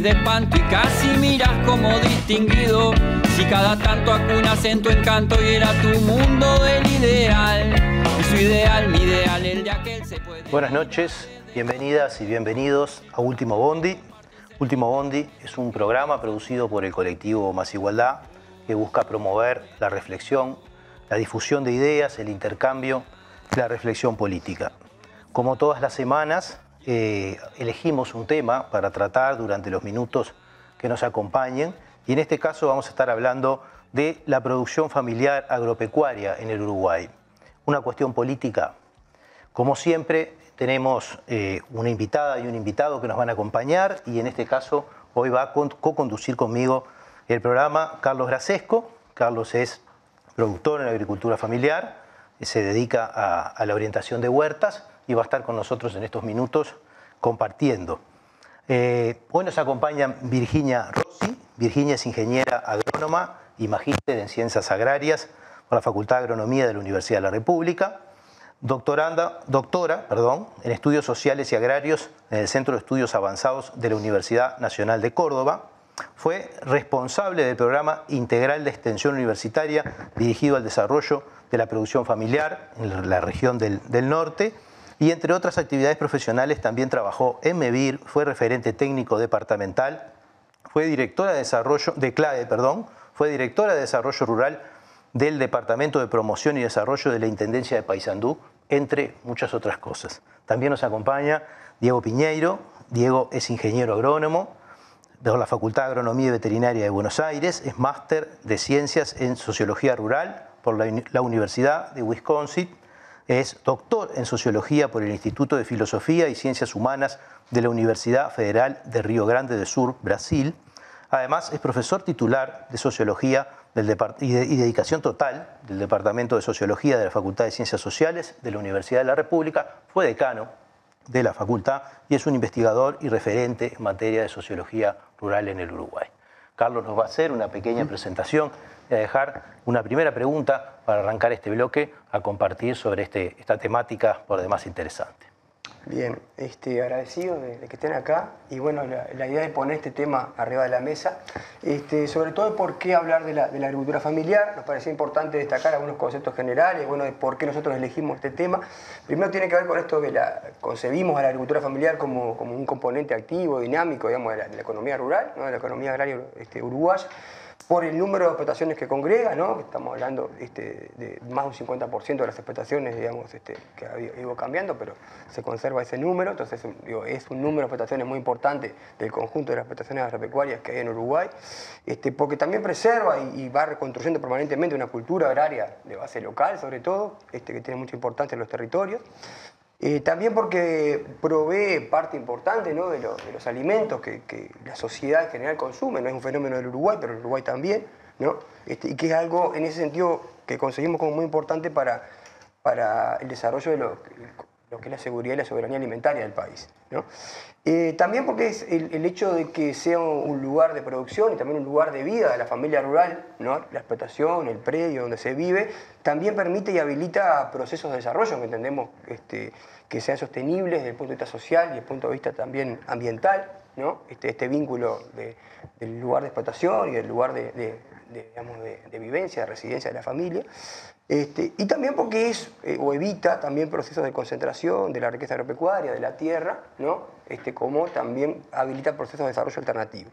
de espanto y casi miras como distinguido. Si cada tanto acunas en tu encanto y era tu mundo del ideal. Y su ideal, mi ideal, el de aquel se puede. Buenas noches, bienvenidas y bienvenidos a Último Bondi. Último Bondi es un programa producido por el colectivo Más Igualdad que busca promover la reflexión, la difusión de ideas, el intercambio la reflexión política. Como todas las semanas, eh, elegimos un tema para tratar durante los minutos que nos acompañen y en este caso vamos a estar hablando de la producción familiar agropecuaria en el Uruguay. Una cuestión política. Como siempre, tenemos eh, una invitada y un invitado que nos van a acompañar y en este caso hoy va a co-conducir conmigo el programa Carlos Grasesco. Carlos es productor en agricultura familiar, se dedica a, la orientación de huertas y va a estar con nosotros en estos minutos compartiendo. Eh, hoy nos acompaña Virginia Rossi. Virginia es ingeniera agrónoma y magíster en ciencias agrarias por la Facultad de Agronomía de la Universidad de la República. Doctoranda, doctora perdón, en estudios sociales y agrarios en el Centro de Estudios Avanzados de la Universidad Nacional de Córdoba fue responsable del programa integral de extensión universitaria dirigido al desarrollo de la producción familiar en la región del, norte y entre otras actividades profesionales también trabajó en MEVIR, fue referente técnico departamental, fue directora de desarrollo de CLAE, perdón, fue directora de desarrollo rural del Departamento de Promoción y Desarrollo de la Intendencia de Paysandú, entre muchas otras cosas. También nos acompaña Diego Piñeiro. Diego es ingeniero agrónomo, de la Facultad de Agronomía y Veterinaria de Buenos Aires, es máster de Ciencias en Sociología Rural por la, Universidad de Wisconsin, es doctor en Sociología por el Instituto de Filosofía y Ciencias Humanas de la Universidad Federal de Río Grande do Sur, Brasil. Además, es profesor titular de Sociología y dedicación total del Departamento de Sociología de la Facultad de Ciencias Sociales de la Universidad de la República, fue decano de la facultad y es un investigador y referente en materia de sociología rural en el Uruguay. Carlos nos va a hacer una pequeña presentación y a dejar una primera pregunta para arrancar este bloque a compartir sobre este, esta temática por demás interesante. Bien, este, agradecido de, que estén acá. Y bueno, la, idea de poner este tema arriba de la mesa, este, sobre todo de por qué hablar de la, agricultura familiar, nos parecía importante destacar algunos conceptos generales, bueno, de por qué nosotros elegimos este tema. Primero tiene que ver con esto que la, concebimos a la agricultura familiar como, como un componente activo, dinámico, digamos, de la, economía rural, de la economía agraria este, uruguaya por el número de explotaciones que congrega, ¿no? estamos hablando este, de más de un 50% de las explotaciones digamos, este, que ha ido cambiando, pero se conserva ese número, entonces es un número de explotaciones muy importante del conjunto de las explotaciones agropecuarias que hay en Uruguay, este, porque también preserva y, va reconstruyendo permanentemente una cultura agraria de base local, sobre todo, este, que tiene mucha importancia en los territorios. Eh, también porque provee parte importante ¿no? de, los alimentos que, que, la sociedad en general consume, no es un fenómeno del Uruguay, pero el Uruguay también, ¿no? Este, y que es algo en ese sentido que conseguimos como muy importante para, para el desarrollo de lo, lo que es la seguridad y la soberanía alimentaria del país. ¿no? Eh, también porque es el, hecho de que sea un lugar de producción y también un lugar de vida de la familia rural, ¿no? la explotación, el predio donde se vive, también permite y habilita procesos de desarrollo que entendemos este, que sean sostenibles desde el punto de vista social y desde el punto de vista también ambiental, ¿no? este, este vínculo del lugar de explotación y del lugar de, de, vivencia, de residencia de la familia. Este, y también porque es eh, o evita también procesos de concentración de la riqueza agropecuaria, de la tierra, ¿no? este, como también habilita procesos de desarrollo alternativo.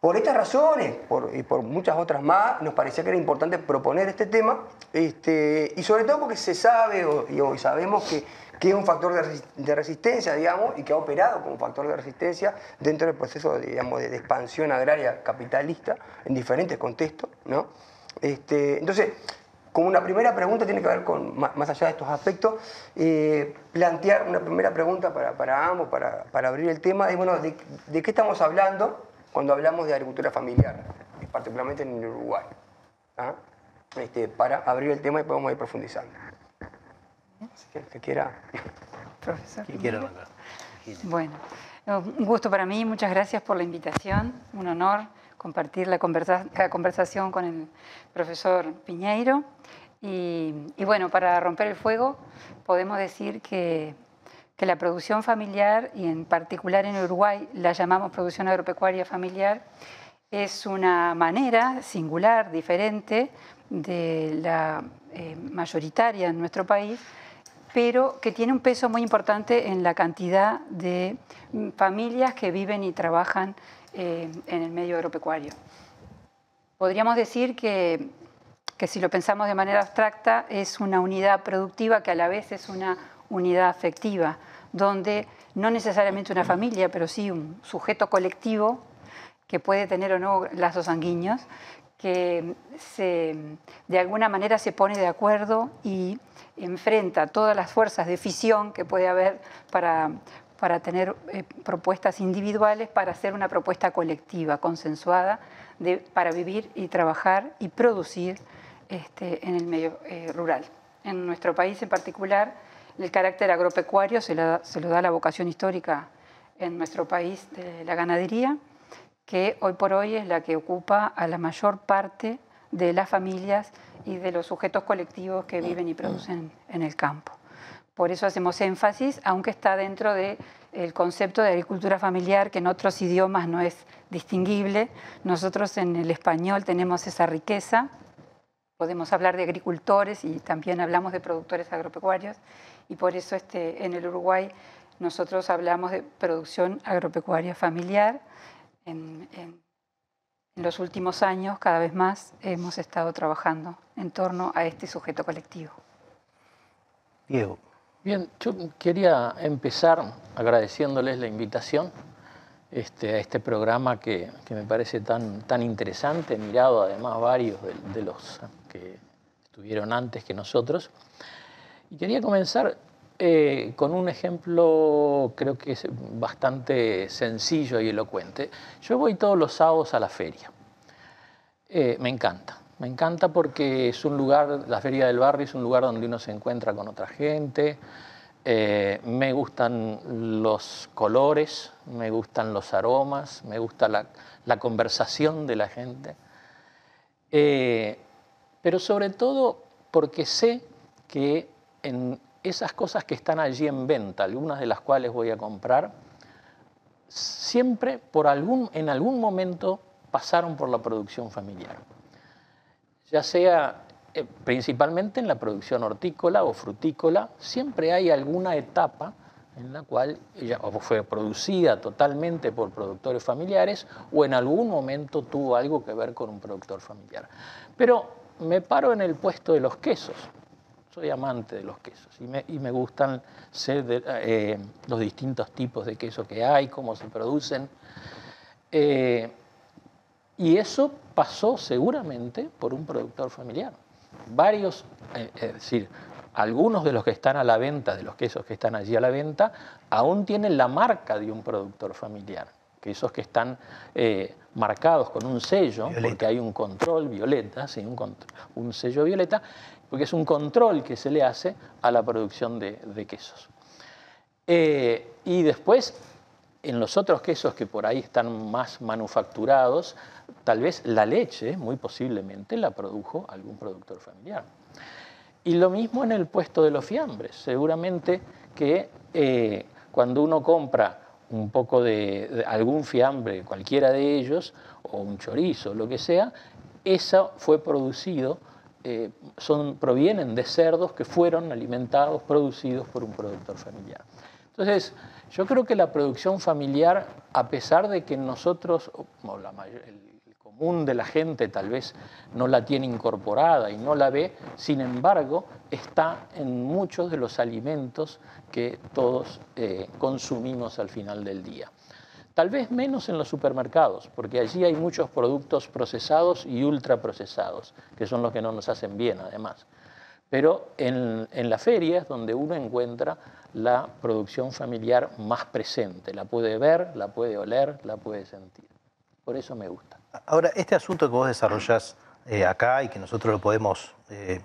Por estas razones y por muchas otras más, nos parecía que era importante proponer este tema, este, y sobre todo porque se sabe y hoy sabemos que, es un factor de, resistencia, digamos, y que ha operado como factor de resistencia dentro del proceso digamos, de, expansión agraria capitalista en diferentes contextos. ¿no? Este, entonces, como una primera pregunta tiene que ver con, más allá de estos aspectos, eh, plantear una primera pregunta para, para ambos, para, para, abrir el tema, es, bueno, de, de, qué estamos hablando cuando hablamos de agricultura familiar, particularmente en Uruguay? ¿Ah? Este, para abrir el tema y podemos ir profundizando. Que quiera. Profesor. quiera Bueno, un gusto para mí, muchas gracias por la invitación, un honor compartir la, conversación con el profesor Piñeiro. Y, bueno, para romper el fuego podemos decir que, que la producción familiar, y en particular en Uruguay la llamamos producción agropecuaria familiar, es una manera singular, diferente de la eh, mayoritaria en nuestro país, pero que tiene un peso muy importante en la cantidad de mm, familias que viven y trabajan eh, en el medio agropecuario. Podríamos decir que, que si lo pensamos de manera abstracta, es una unidad productiva que a la vez es una unidad afectiva, donde no necesariamente una familia, pero sí un sujeto colectivo que puede tener o no lazos sanguíneos, que de alguna manera se pone de acuerdo y enfrenta todas las fuerzas de fisión que puede haber para, para tener eh, propuestas individuales, para hacer una propuesta colectiva, consensuada, de, para vivir y trabajar y producir este, en el medio eh, rural. En nuestro país en particular, el carácter agropecuario se, se lo da la vocación histórica en nuestro país de la ganadería, que hoy por hoy es la que ocupa a la mayor parte de las familias y de los sujetos colectivos que viven y producen en el campo. Por eso hacemos énfasis, aunque está dentro del concepto de agricultura familiar, que en otros idiomas no es distinguible. Nosotros en el español tenemos esa riqueza. Podemos hablar de agricultores y también hablamos de productores agropecuarios. Y por eso este, en el Uruguay nosotros hablamos de producción agropecuaria familiar los últimos años, cada vez más, hemos estado trabajando en torno a este sujeto colectivo. Diego. Bien, yo quería empezar agradeciéndoles la invitación este, a este programa que, me parece tan, tan interesante, mirado además varios de, los que estuvieron antes que nosotros. Y quería comenzar eh, con un ejemplo creo que es bastante sencillo y elocuente. Yo voy todos los sábados a la feria. Eh, me encanta. Me encanta porque es un lugar, la feria del barrio es un lugar donde uno se encuentra con otra gente. Eh, me gustan los colores, me gustan los aromas, me gusta la, la conversación de la gente. pero sobre todo porque sé que en esas cosas que están allí en venta, algunas de las cuales voy a comprar, siempre por en algún momento pasaron por la producción familiar. Ya sea eh, principalmente en la producción hortícola o frutícola, siempre hay alguna etapa en la cual ella fue producida totalmente por productores familiares o en algún momento tuvo algo que ver con un productor familiar. Pero me paro en el puesto de los quesos soy amante de los quesos y me, gustan ser eh, los distintos tipos de queso que hay, cómo se producen. Eh, y eso pasó seguramente por un productor familiar. Varios, eh, es decir, algunos de los que están a la venta, de los quesos que están allí a la venta, aún tienen la marca de un productor familiar. Quesos que están marcados con un sello, porque hay un control violeta, sí, un, un sello violeta, porque es un control que se le hace a la producción de, quesos. Eh, y después, en los otros quesos que por ahí están más manufacturados, tal vez la leche, muy posiblemente, la produjo algún productor familiar. Y lo mismo en el puesto de los fiambres. Seguramente que eh, cuando uno compra un poco de, algún fiambre, cualquiera de ellos, o un chorizo, lo que sea, eso fue producido eh, son, provienen de cerdos que fueron alimentados, producidos por un productor familiar. Entonces, yo creo que la producción familiar, a pesar de que nosotros, el común de la gente tal vez no la tiene incorporada y no la ve, sin embargo, está en muchos de los alimentos que todos eh, consumimos al final del día. Tal vez menos en los supermercados, porque allí hay muchos productos procesados y ultraprocesados, que son los que no nos hacen bien además. Pero en, en la feria es donde uno encuentra la producción familiar más presente. La puede ver, la puede oler, la puede sentir. Por eso me gusta. Ahora, este asunto que vos desarrollás eh, acá y que nosotros lo podemos eh,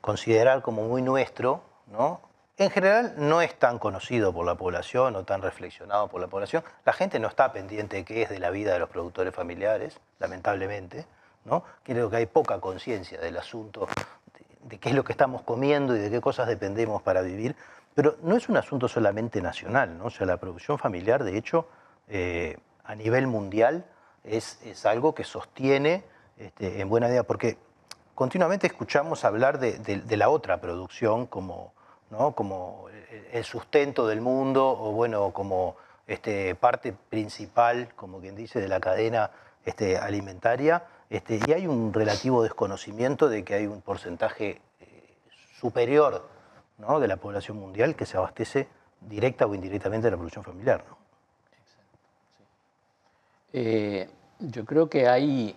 considerar como muy nuestro, ¿no? En general no es tan conocido por la población o tan reflexionado por la población. La gente no está pendiente de qué es de la vida de los productores familiares, lamentablemente. ¿no? Creo que hay poca conciencia del asunto de qué es lo que estamos comiendo y de qué cosas dependemos para vivir, pero no es un asunto solamente nacional, ¿no? O sea, la producción familiar, de hecho, eh, a nivel mundial es, es algo que sostiene este, en buena medida, porque continuamente escuchamos hablar de, de, la otra producción como, ¿no? como el sustento del mundo o bueno, como este, parte principal, como quien dice, de la cadena este, alimentaria, este, y hay un relativo desconocimiento de que hay un porcentaje eh, superior ¿no? de la población mundial que se abastece directa o indirectamente de la producción familiar. Eh, yo creo que hay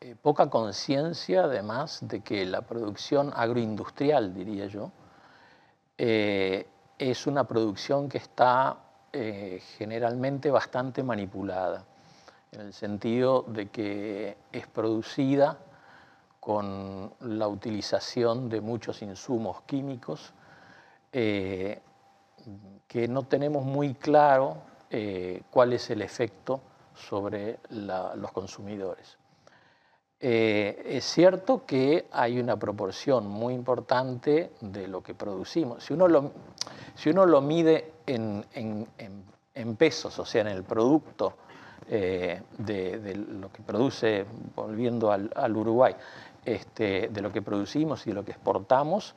eh, poca conciencia, además, de que la producción agroindustrial, diría yo, es una producción que está generalmente bastante manipulada en el sentido de que es producida con la utilización de muchos insumos químicos eh, que no tenemos muy claro eh, cuál es el efecto sobre los consumidores. Eh, es cierto que hay una proporción muy importante de lo que producimos. Si uno lo, mide en, en pesos, o sea, en el producto eh, de, lo que produce, volviendo al, Uruguay, este, de lo que producimos y de lo que exportamos,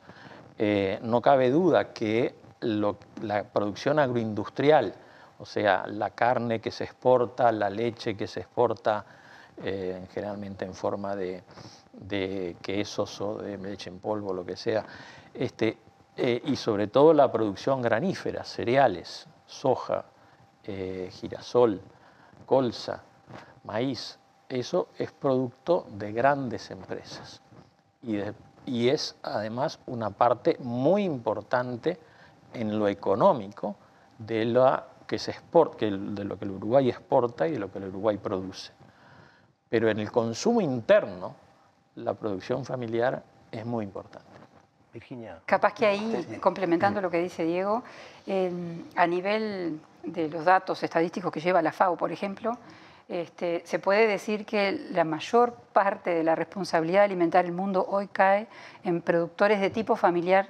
eh, no cabe duda que la producción agroindustrial, o sea, la carne que se exporta, la leche que se exporta, eh, generalmente en forma de, quesos o de leche en polvo, lo que sea, este, y sobre todo la producción granífera, cereales, soja, girasol, colza, maíz, eso es producto de grandes empresas y, es además una parte muy importante en lo económico de, lo que se de lo que el Uruguay exporta y de lo que el Uruguay produce. Pero en el consumo interno, la producción familiar es muy importante. Virginia. Capaz que ahí, complementando lo que dice Diego, a nivel de los datos estadísticos que lleva la FAO, por ejemplo, este, se puede decir que la mayor parte de la responsabilidad de alimentar el mundo hoy cae en productores de tipo familiar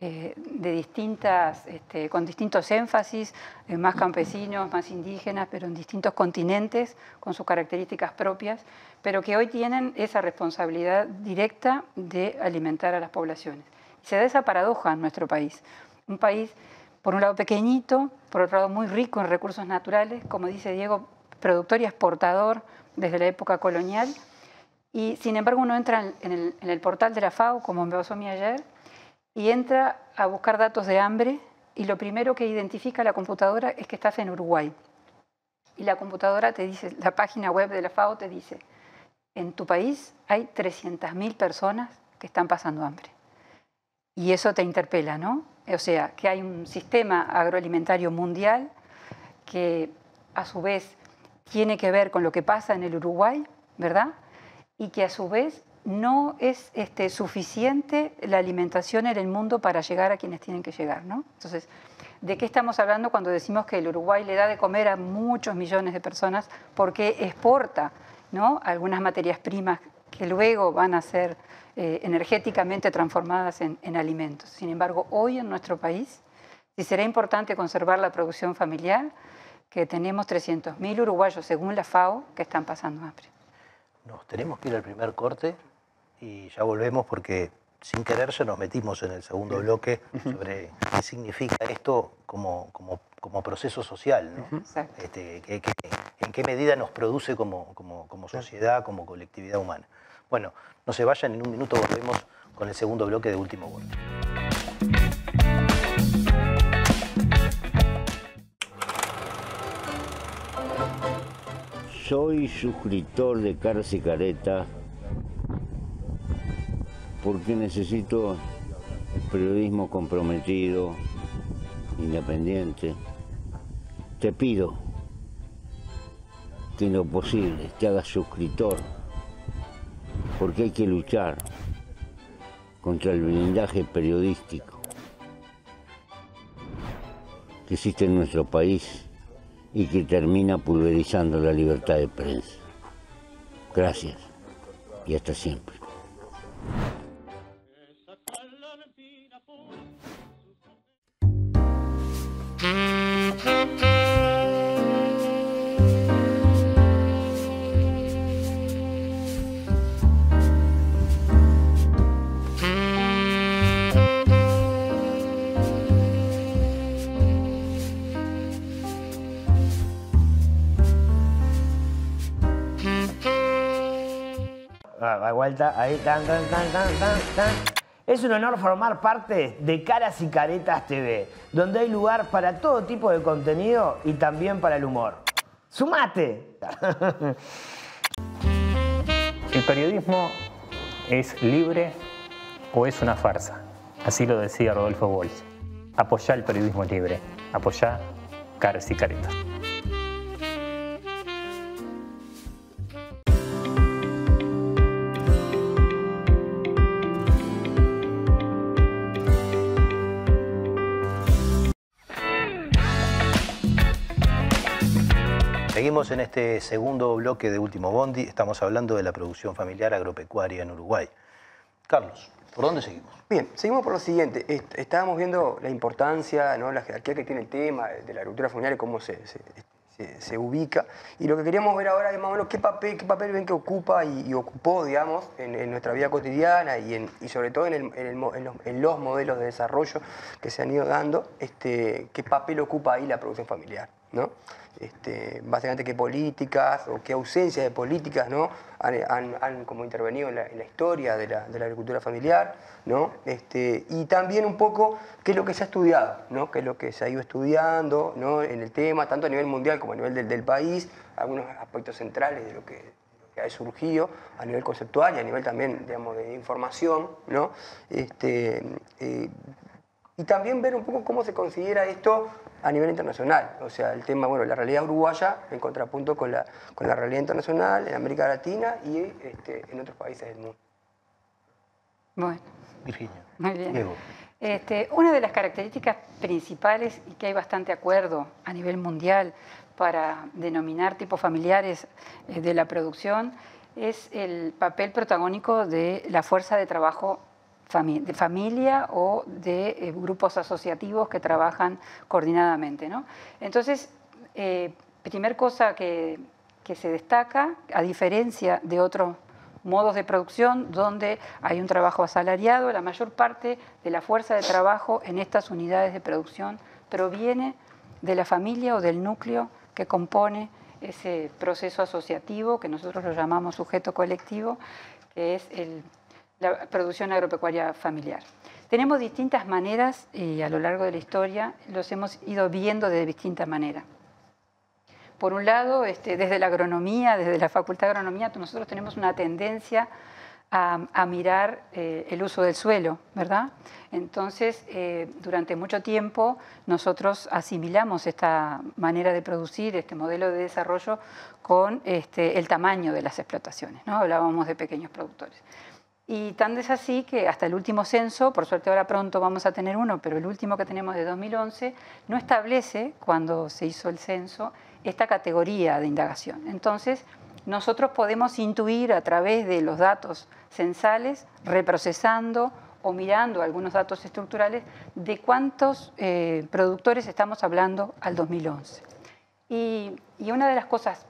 eh, de distintas, este, con distintos énfasis, eh, más campesinos, más indígenas, pero en distintos continentes, con sus características propias, pero que hoy tienen esa responsabilidad directa de alimentar a las poblaciones. Se da esa paradoja en nuestro país. Un país por un lado pequeñito, por otro lado muy rico en recursos naturales, como dice Diego, productor y exportador desde la época colonial. Y sin embargo uno entra en el, portal de la FAO, como me pasó a mí ayer, y entra a buscar datos de hambre y lo primero que identifica la computadora es que estás en Uruguay. Y la computadora te dice, la página web de la FAO te dice, en tu país hay 300.000 personas que están pasando hambre. Y eso te interpela, ¿no? O sea, que hay un sistema agroalimentario mundial que a su vez tiene que ver con lo que pasa en el Uruguay, ¿verdad? Y que a su vez no es este, suficiente la alimentación en el mundo para llegar a quienes tienen que llegar, ¿no? Entonces, ¿de qué estamos hablando cuando decimos que el Uruguay le da de comer a muchos millones de personas porque exporta ¿no? algunas materias primas que luego van a ser eh, energéticamente transformadas en, alimentos. Sin embargo, hoy en nuestro país, si será importante conservar la producción familiar, que tenemos 300.000 uruguayos, según la FAO, que están pasando hambre. Nos tenemos que ir al primer corte y ya volvemos porque sin quererse nos metimos en el segundo bloque sobre qué significa esto como, como, como proceso social, ¿no? Este, en qué medida nos produce como, como sociedad, como colectividad humana. Bueno, no se vayan, en un minuto volvemos con el segundo bloque de Último Gol. Soy suscriptor de y Careta porque necesito periodismo comprometido, independiente. Te pido que en lo posible te hagas suscriptor porque hay que luchar contra el blindaje periodístico que existe en nuestro país y que termina pulverizando la libertad de prensa. Gracias y hasta siempre. Ahí, tan, tan, tan, tan, tan, Es un honor formar parte de Caras y Caretas TV, donde hay lugar para todo tipo de contenido y también para el humor. ¡Sumate! ¿El periodismo es libre o es una farsa? Así lo decía Rodolfo Walsh. Apoyá el periodismo libre. Apoyá Caras y Caretas. En este segundo bloque de Último Bondi. Estamos hablando de la producción familiar agropecuaria en Uruguay. Carlos, ¿por dónde seguimos? Bien, seguimos por lo siguiente. Estábamos viendo la importancia, ¿no? la jerarquía que tiene el tema de la agricultura familiar y cómo se, se, ubica. Y lo que queríamos ver ahora es más o menos qué papel, qué papel ven que ocupa y, ocupó, digamos, en, nuestra vida cotidiana y, en, y sobre todo en, en, los, modelos de desarrollo que se han ido dando, este, qué papel ocupa ahí la producción familiar. ¿No? Este, básicamente qué políticas o qué ausencia de políticas ¿no? han, como intervenido en la, historia de la, agricultura familiar, ¿no? Este, y también un poco qué es lo que se ha estudiado, ¿no? qué es lo que se ha ido estudiando ¿no? en el tema, tanto a nivel mundial como a nivel del, país, algunos aspectos centrales de lo que, ha surgido a nivel conceptual y a nivel también digamos, de información, ¿no? Este, eh, y también ver un poco cómo se considera esto a nivel internacional. O sea, el tema, bueno, la realidad uruguaya en contrapunto con la, con la realidad internacional en América Latina y este, en otros países del mundo. Bueno. Virginia. Muy bien. Este, una de las características principales y que hay bastante acuerdo a nivel mundial para denominar tipos familiares eh, de la producción es el papel protagónico de la fuerza de trabajo de familia o de eh, grupos asociativos que trabajan coordinadamente. Entonces, eh, primer cosa que, que se destaca, a diferencia de otros modos de producción donde hay un trabajo asalariado, la mayor parte de la fuerza de trabajo en estas unidades de producción proviene de la familia o del núcleo que compone ese proceso asociativo que nosotros lo llamamos sujeto colectivo, que es el la producción agropecuaria familiar. Tenemos distintas maneras y a lo largo de la historia los hemos ido viendo de distintas maneras. Por un lado, este, desde la agronomía, desde la Facultad de Agronomía, nosotros tenemos una tendencia a, mirar eh, el uso del suelo, ¿verdad? Entonces, eh, durante mucho tiempo nosotros asimilamos esta manera de producir, este modelo de desarrollo, con este, el tamaño de las explotaciones, ¿no? Hablábamos de pequeños productores. Y tan es así que hasta el último censo, por suerte ahora pronto vamos a tener uno, pero el último que tenemos de 2011, no establece, cuando se hizo el censo, esta categoría de indagación. Entonces, nosotros podemos intuir a través de los datos censales, reprocesando o mirando algunos datos estructurales, de cuántos eh, productores estamos hablando al 2011. Y, y una de las cosas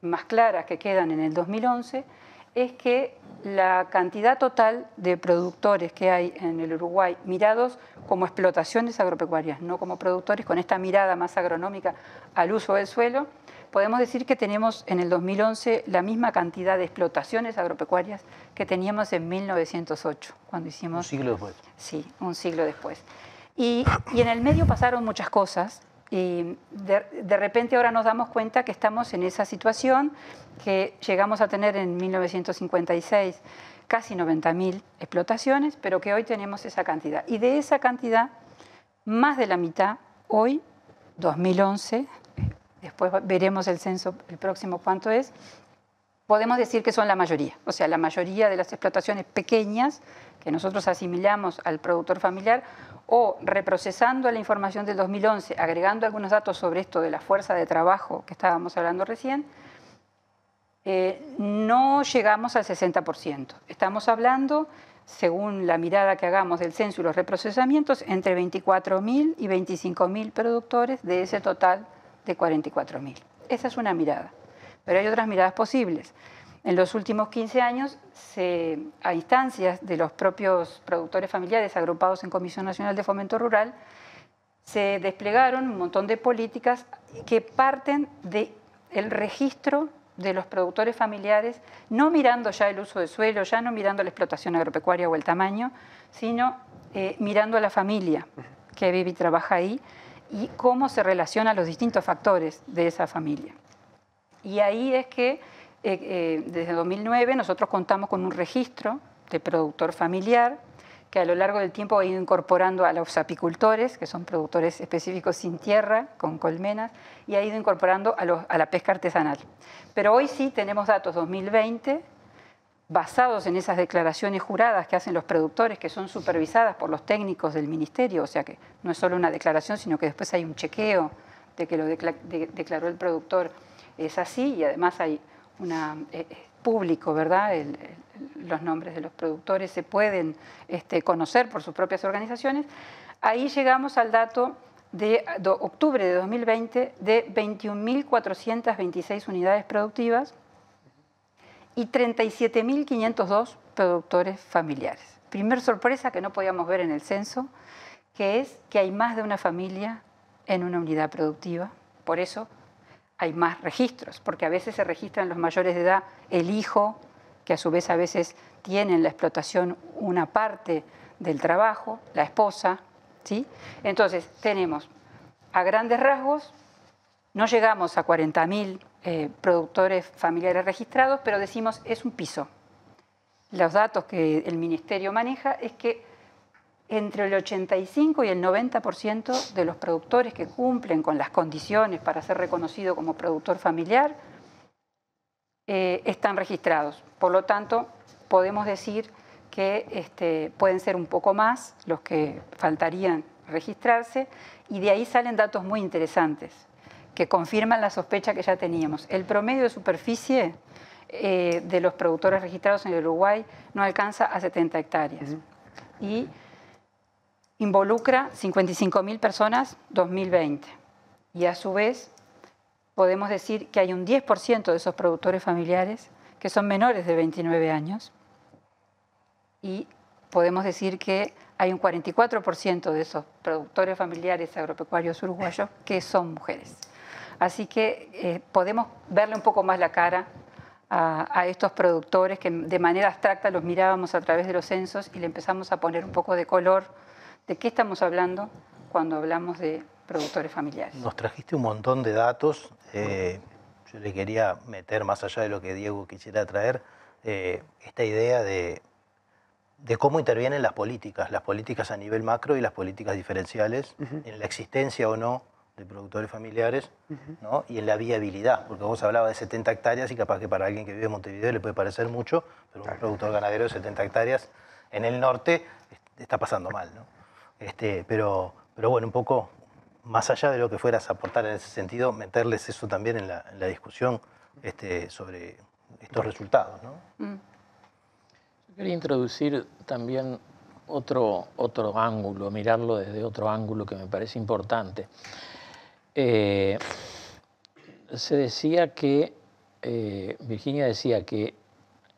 más claras que quedan en el 2011 es que la cantidad total de productores que hay en el Uruguay, mirados como explotaciones agropecuarias, no como productores, con esta mirada más agronómica al uso del suelo, podemos decir que tenemos en el 2011 la misma cantidad de explotaciones agropecuarias que teníamos en 1908, cuando hicimos... Un siglo después. Sí, un siglo después. Y, y en el medio pasaron muchas cosas. Y de, repente ahora nos damos cuenta que estamos en esa situación que llegamos a tener en 1956 casi 90.000 explotaciones, pero que hoy tenemos esa cantidad. Y de esa cantidad, más de la mitad, hoy, 2011, después veremos el censo, el próximo cuánto es, podemos decir que son la mayoría. O sea, la mayoría de las explotaciones pequeñas que nosotros asimilamos al productor familiar o reprocesando la información del 2011, agregando algunos datos sobre esto de la fuerza de trabajo que estábamos hablando recién, eh, no llegamos al 60%. Estamos hablando según la mirada que hagamos del censo y los reprocesamientos, entre 24.000 y 25.000 productores de ese total de 44.000. Esa es una mirada, pero hay otras miradas posibles. En los últimos 15 años, a instancias de los propios productores familiares agrupados en Comisión Nacional de Fomento Rural, se desplegaron un montón de políticas que parten del registro de los productores familiares, no mirando ya el uso de suelo, ya no mirando la explotación agropecuaria o el tamaño, sino eh, mirando a la familia que vive y trabaja ahí y cómo se relacionan los distintos factores de esa familia. Y ahí es que eh, eh, desde 2009 nosotros contamos con un registro de productor familiar que a lo largo del tiempo ha ido incorporando a los apicultores, que son productores específicos sin tierra, con colmenas, y ha ido incorporando a, la pesca artesanal. Pero hoy sí tenemos datos 2020 basados en esas declaraciones juradas que hacen los productores, que son supervisadas por los técnicos del ministerio, o sea que no es solo una declaración, sino que después hay un chequeo de que lo declaró el productor es así y además hay una eh, eh, público, ¿verdad? los nombres de los productores se pueden este, conocer por sus propias organizaciones. Ahí llegamos al dato de, octubre de 2020 de 21.426 unidades productivas y 37.502 productores familiares. Primer sorpresa que no podíamos ver en el censo, que es que hay más de una familia en una unidad productiva. Por eso hay más registros, porque a veces se registran los mayores de edad, el hijo, que a su vez a veces tiene en la explotación una parte del trabajo, la esposa, ¿sí? Entonces, tenemos a grandes rasgos, no llegamos a 40.000 eh, productores familiares registrados, pero decimos es un piso. Los datos que el Ministerio maneja es que entre el 85 y el 90% de los productores que cumplen con las condiciones para ser reconocido como productor familiar eh, están registrados. Por lo tanto, podemos decir que este, pueden ser un poco más los que faltarían registrarse y de ahí salen datos muy interesantes que confirman la sospecha que ya teníamos. El promedio de superficie eh, de los productores registrados en el Uruguay no alcanza a 70 hectáreas. Y involucra 55.000 personas 2020. Y a su vez podemos decir que hay un 10% de esos productores familiares que son menores de 29 años y podemos decir que hay un 44% de esos productores familiares agropecuarios uruguayos que son mujeres. Así que eh, podemos verle un poco más la cara a, estos productores que de manera abstracta los mirábamos a través de los censos y le empezamos a poner un poco de color ¿De qué estamos hablando cuando hablamos de productores familiares? Nos trajiste un montón de datos. Eh, yo le quería meter, más allá de lo que Diego quisiera traer, eh, esta idea de, cómo intervienen las políticas, las políticas a nivel macro y las políticas diferenciales en la existencia o no de productores familiares y en la viabilidad, porque vos hablabas de 70 hectáreas y capaz que para alguien que vive en Montevideo le puede parecer mucho, pero un productor ganadero de 70 hectáreas en el norte está pasando mal. ¿no? Este, pero, pero bueno, un poco más allá de lo que fueras a aportar en ese sentido, meterles eso también en la, discusión este, sobre estos resultados. ¿no? Mm. Yo quería introducir también otro, otro ángulo, mirarlo desde otro ángulo que me parece importante. Eh, se decía que, eh, Virginia decía que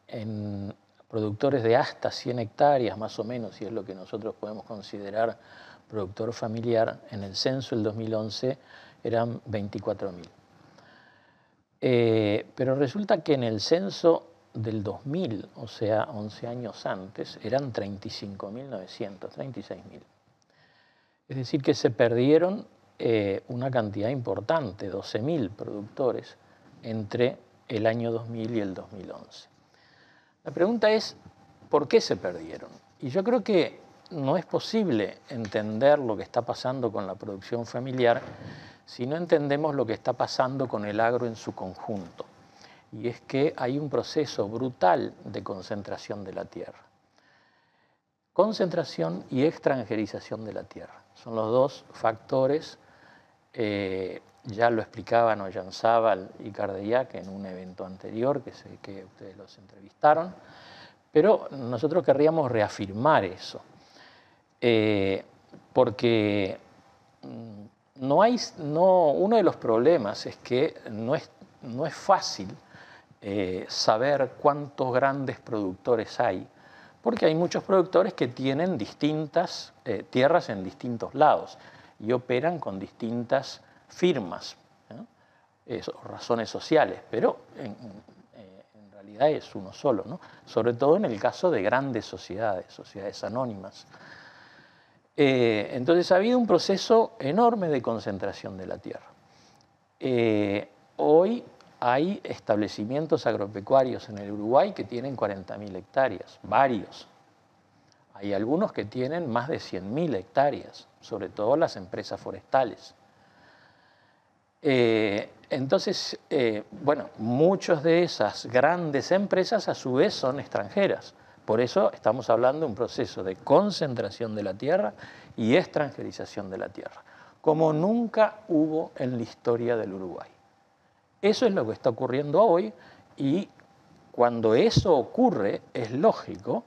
en productores de hasta 100 hectáreas más o menos, y es lo que nosotros podemos considerar productor familiar, en el censo del 2011 eran 24.000. Eh, pero resulta que en el censo del 2000, o sea, 11 años antes, eran 35.900, 36.000. Es decir, que se perdieron eh, una cantidad importante, 12.000 productores, entre el año 2000 y el 2011. La pregunta es, ¿por qué se perdieron? Y yo creo que no es posible entender lo que está pasando con la producción familiar si no entendemos lo que está pasando con el agro en su conjunto. Y es que hay un proceso brutal de concentración de la tierra. Concentración y extranjerización de la tierra. Son los dos factores eh, ya lo explicaban Ollanzábal y Cardellac en un evento anterior que, sé que ustedes los entrevistaron, Pero nosotros querríamos reafirmar eso, eh, porque mm, no hay, no, uno de los problemas es que no es, no es fácil eh, saber cuántos grandes productores hay, porque hay muchos productores que tienen distintas eh, tierras en distintos lados y operan con distintas firmas, razones sociales, pero en, realidad es uno solo, ¿no? sobre todo en el caso de grandes sociedades, sociedades anónimas. Eh, entonces ha habido un proceso enorme de concentración de la tierra. hoy hay establecimientos agropecuarios en el Uruguay que tienen 40.000 hectáreas, varios. Hay algunos que tienen más de 100.000 hectáreas, sobre todo las empresas forestales. Eh, entonces, eh, bueno, muchas de esas grandes empresas a su vez son extranjeras. Por eso estamos hablando de un proceso de concentración de la tierra y extranjerización de la tierra, como nunca hubo en la historia del Uruguay. Eso es lo que está ocurriendo hoy y cuando eso ocurre es lógico,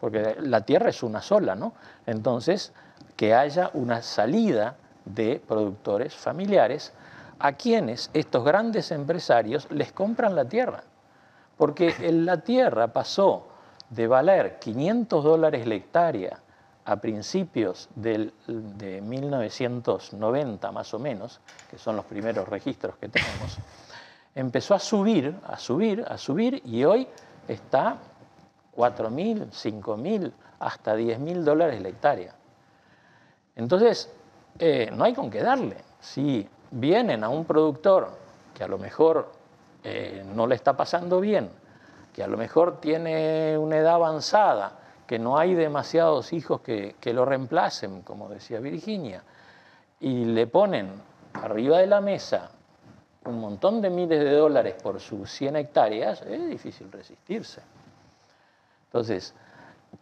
porque la Tierra es una sola, ¿no? Entonces, que haya una salida de productores familiares a quienes estos grandes empresarios les compran la tierra. Porque la tierra pasó de valer 500 dólares la hectárea a principios de 1990 más o menos, que son los primeros registros que tenemos, empezó a subir, a subir, a subir y hoy está 4.000, 5.000, hasta 10.000 dólares la hectárea. Entonces, eh, no hay con qué darle. Si vienen a un productor que a lo mejor eh, no le está pasando bien, que a lo mejor tiene una edad avanzada, que no hay demasiados hijos que, que lo reemplacen, como decía Virginia, y le ponen arriba de la mesa un montón de miles de dólares por sus 100 hectáreas, es difícil resistirse. Entonces,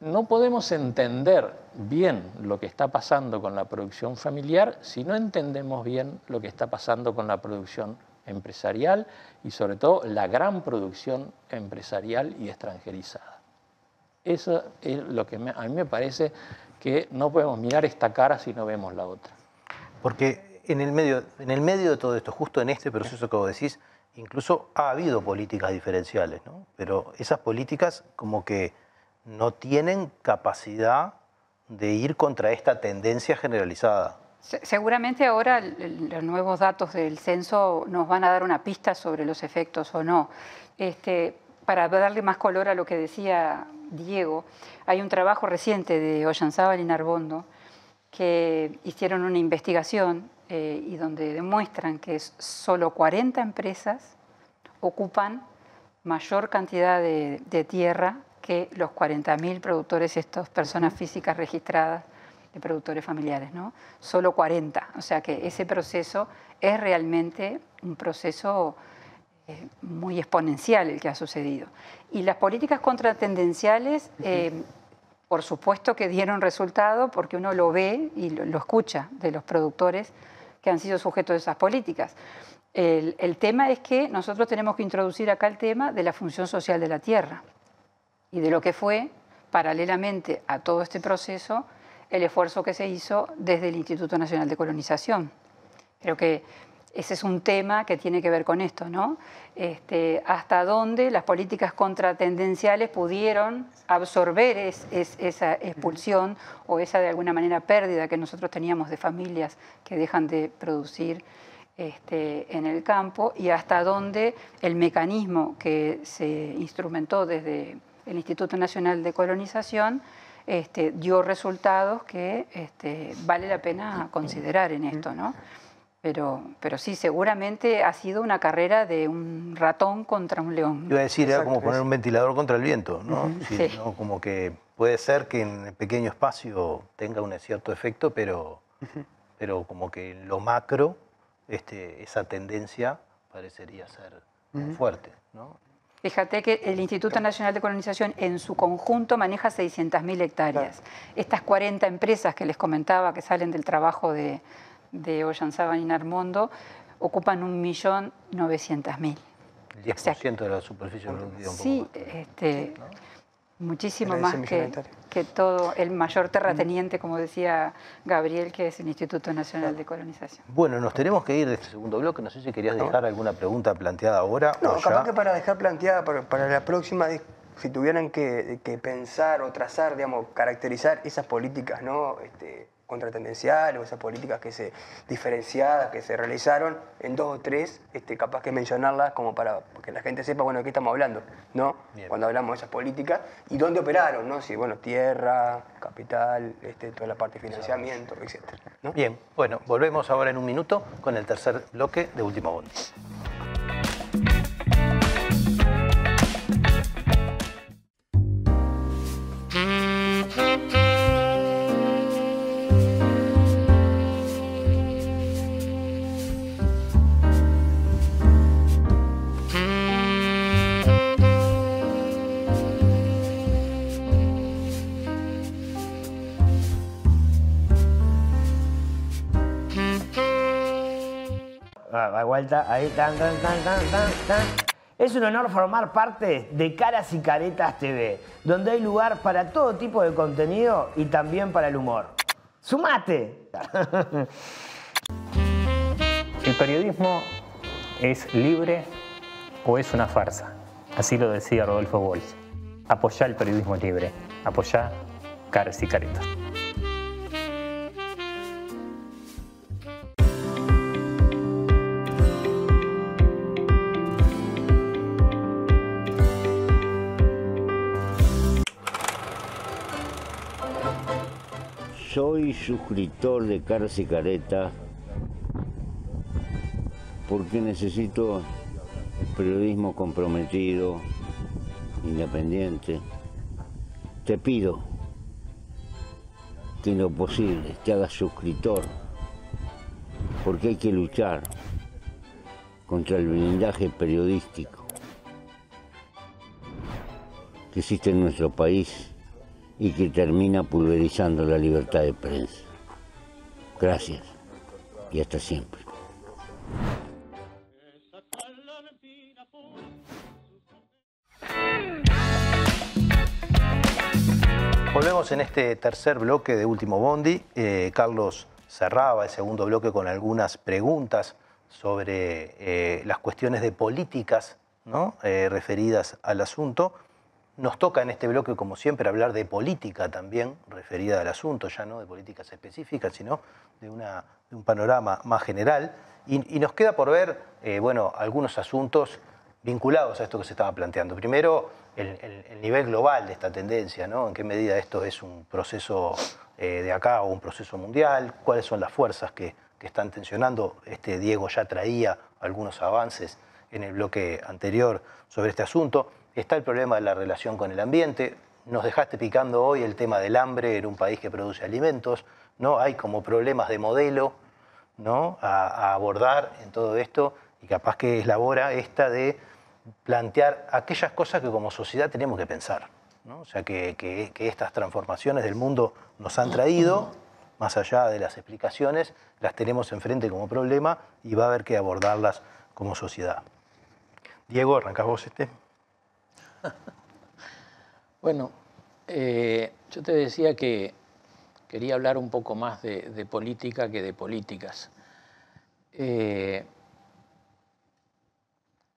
no podemos entender bien lo que está pasando con la producción familiar si no entendemos bien lo que está pasando con la producción empresarial y sobre todo la gran producción empresarial y extranjerizada. Eso es lo que a mí me parece que no podemos mirar esta cara si no vemos la otra. Porque en el, medio, en el medio de todo esto, justo en este proceso que vos decís, incluso ha habido políticas diferenciales, ¿no? pero esas políticas como que no tienen capacidad de ir contra esta tendencia generalizada. Seguramente ahora los nuevos datos del censo nos van a dar una pista sobre los efectos o no. Este, para darle más color a lo que decía Diego, hay un trabajo reciente de Ollanzábal y Narbondo que hicieron una investigación eh, y donde demuestran que solo 40 empresas ocupan mayor cantidad de, tierra que los 40.000 productores, estas personas físicas registradas de productores familiares, ¿no? Solo 40. O sea que ese proceso es realmente un proceso eh, muy exponencial el que ha sucedido. Y las políticas contratendenciales, eh, por supuesto que dieron resultado porque uno lo ve y lo escucha de los productores que han sido sujetos de esas políticas. El, tema es que nosotros tenemos que introducir acá el tema de la función social de la tierra y de lo que fue, paralelamente a todo este proceso, el esfuerzo que se hizo desde el Instituto Nacional de Colonización. Creo que ese es un tema que tiene que ver con esto, ¿no? Este, hasta dónde las políticas contratendenciales pudieron absorber esa expulsión o esa de alguna manera pérdida que nosotros teníamos de familias que dejan de producir este, en el campo y hasta dónde el mecanismo que se instrumentó desde el Instituto Nacional de Colonización este, dio resultados que vale la pena considerar en esto, ¿no? Pero, pero sí, seguramente ha sido una carrera de un ratón contra un león. Iba a decir, era como poner un ventilador contra el viento, ¿no? sí, Como que puede ser que en el pequeño espacio tenga un cierto efecto, pero, pero como que en lo macro este, esa tendencia parecería ser fuerte, ¿no? Fíjate que el Instituto Nacional de Colonización en su conjunto maneja 600.000 hectáreas. Estas 40 empresas que les comentaba que salen del trabajo de, de Ollanzaban y Narmondo ocupan 1.900.000. El 10% de la superficie. Sí, este, Muchísimo más que, que, todo el mayor terrateniente, como decía Gabriel, que es el Instituto Nacional de Colonización. Bueno, nos tenemos que ir de este segundo bloque. No sé si querías dejar alguna pregunta planteada ahora. No, capaz que para dejar planteada para, la próxima, si tuvieran que, que, pensar o trazar, digamos, caracterizar esas políticas, ¿no? Este, contratendenciales o esas políticas que se diferenciadas que se realizaron en dos o tres, este, capaz que mencionarlas como para que la gente sepa bueno de qué estamos hablando, ¿no? Cuando hablamos de esas políticas y dónde operaron, ¿no? Si bueno, tierra, capital, este, toda la parte de financiamiento, etcétera. Bien, bueno, volvemos ahora en un minuto con el tercer bloque de Último Bondi. Es un honor formar parte de Caras y Caretas TV, donde hay lugar para todo tipo de contenido y también para el humor. ¡Sumate! ¿El periodismo es libre o es una farsa? Así lo decía Rodolfo Walsh. Apoyá el periodismo libre. Apoyá Caras y Caretas. Soy suscriptor de Caras y Careta porque necesito periodismo comprometido, independiente. Te pido que en lo posible te hagas suscriptor porque hay que luchar contra el blindaje periodístico que existe en nuestro país y que termina pulverizando la libertad de prensa. Gracias y hasta siempre. Volvemos en este tercer bloque de Último Bondi. Eh, Carlos cerraba el segundo bloque con algunas preguntas sobre eh, las cuestiones de políticas ¿no? Eh, referidas al asunto. Nos toca en este bloque, como siempre, hablar de política también, referida al asunto, ya no de políticas específicas, sino de, un panorama más general. Y, nos queda por ver, eh, bueno, algunos asuntos vinculados a esto que se estaba planteando. Primero, el, nivel global de esta tendencia, ¿no? En qué medida esto es un proceso eh, de acá o un proceso mundial, cuáles son las fuerzas que, que están tensionando. Este Diego ya traía algunos avances en el bloque anterior sobre este asunto. Está el problema de la relación con el ambiente. Nos dejaste picando hoy el tema del hambre en un país que produce alimentos. ¿no? Hay como problemas de modelo ¿no? a, abordar en todo esto y capaz que es la hora esta de plantear aquellas cosas que como sociedad tenemos que pensar. ¿no? O sea, que, que, estas transformaciones del mundo nos han traído, más allá de las explicaciones, las tenemos enfrente como problema y va a haber que abordarlas como sociedad. Diego, arrancás vos este. bueno, eh, yo te decía que quería hablar un poco más de, política que de políticas. Eh,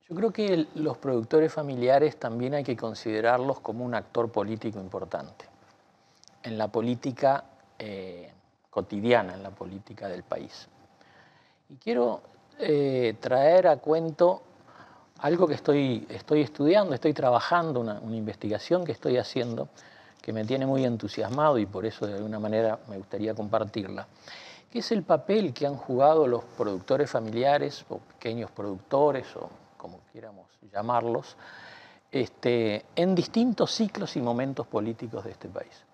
yo creo que los productores familiares también hay que considerarlos como un actor político importante en la política eh, cotidiana, en la política del país. Y quiero traer a cuento algo que estoy, estoy estudiando, estoy trabajando, una, investigación que estoy haciendo, que me tiene muy entusiasmado y por eso de alguna manera me gustaría compartirla, que es el papel que han jugado los productores familiares o pequeños productores o como quieramos llamarlos, este, en distintos ciclos y momentos políticos de este país.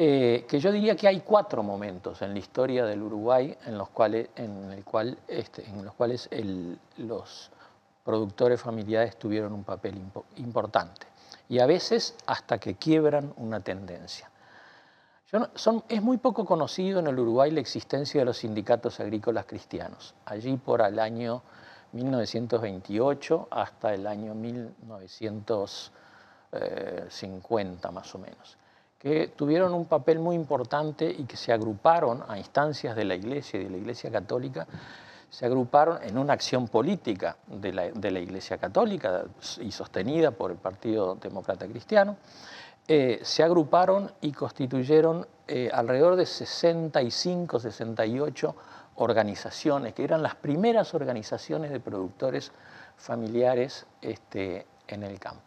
Eh, que yo diría que hay cuatro momentos en la historia del Uruguay en los cuales, en el cual, este, en los, cuales los productores familiares tuvieron un papel importante y a veces hasta que quiebran una tendencia. es muy poco conocido en el Uruguay la existencia de los sindicatos agrícolas cristianos. Allí por el año 1928 hasta el año 1900, 50 más o menos, que tuvieron un papel muy importante y que se agruparon a instancias de la Iglesia y de la Iglesia Católica se agruparon en una acción política de la, Iglesia Católica y sostenida por el Partido Demócrata Cristiano, eh, se agruparon y constituyeron eh, alrededor de 65, 68 organizaciones, que eran las primeras organizaciones de productores familiares este, en el campo,